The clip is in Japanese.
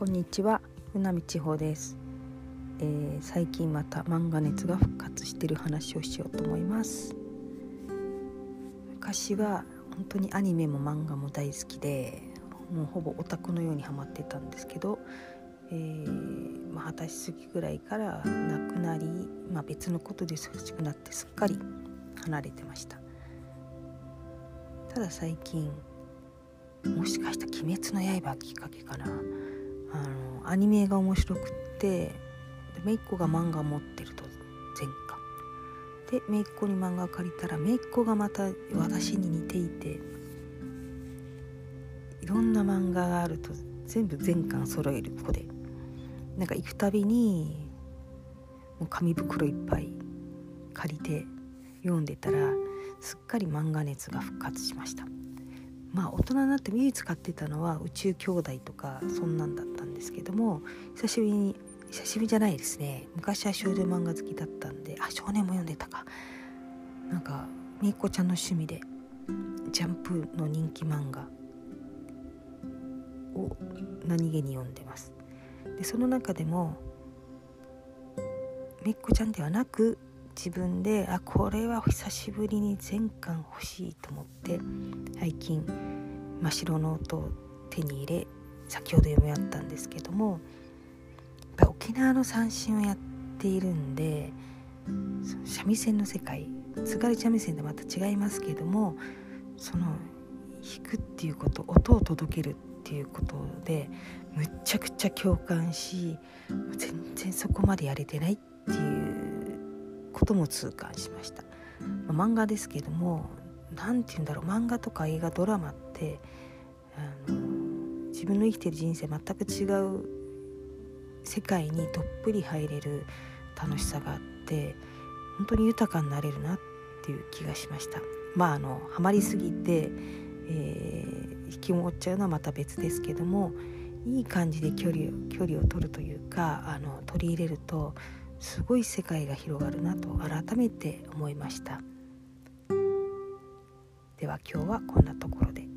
こんにちは。船見千穂です、えー、最近また漫画熱が復活してる話をしようと思います。昔は本当にアニメも漫画も大好きでもうほぼオタクのようにハマってたんですけど、えー、まあ、二十歳過ぎぐらいから亡くなり、まあ、別のことで忙しくなってすっかり離れてました。ただ最近もしかしたら「鬼滅の刃」きっかけかな。あのアニメが面白くってで姪っ子が漫画持ってると前科。で姪っ子に漫画借りたら姪っ子がまた私に似ていていろんな漫画があると全部全巻揃える子で。なんか行くたびにもう紙袋いっぱい借りて読んでたらすっかり漫画熱が復活しました。まあ大人になって唯一買ってたのは宇宙兄弟とかそんなんだった。ですけども久しぶりに久しぶりじゃないですね。昔は少女漫画好きだったんであ少年も読んでたか。なんかみいこちゃんの趣味でジャンプの人気漫画を何気に読んでます。でその中でもみっこちゃんではなく自分であこれは久しぶりに全巻欲しいと思って最近真っ白ノートを手に入れ先ほど読み終わったんですけどもやっぱ沖縄の三線をやっているんで三味線の世界津軽三味線とまた違いますけどもその弾くっていうこと音を届けるっていうことでむちゃくちゃ共感し全然そこまでやれてないっていうことも痛感しました、まあ、漫画ですけども何て言うんだろう漫画とか映画ドラマってあの分の生きてる人生全く違う世界にどっぷり入れる楽しさがあって本当に豊かになれるなっていう気がしましたまああのハマりすぎて、えー、引きもっちゃうのはまた別ですけどもいい感じで距離を距離を取るというかあの取り入れるとすごい世界が広がるなと改めて思いましたでは今日はこんなところで。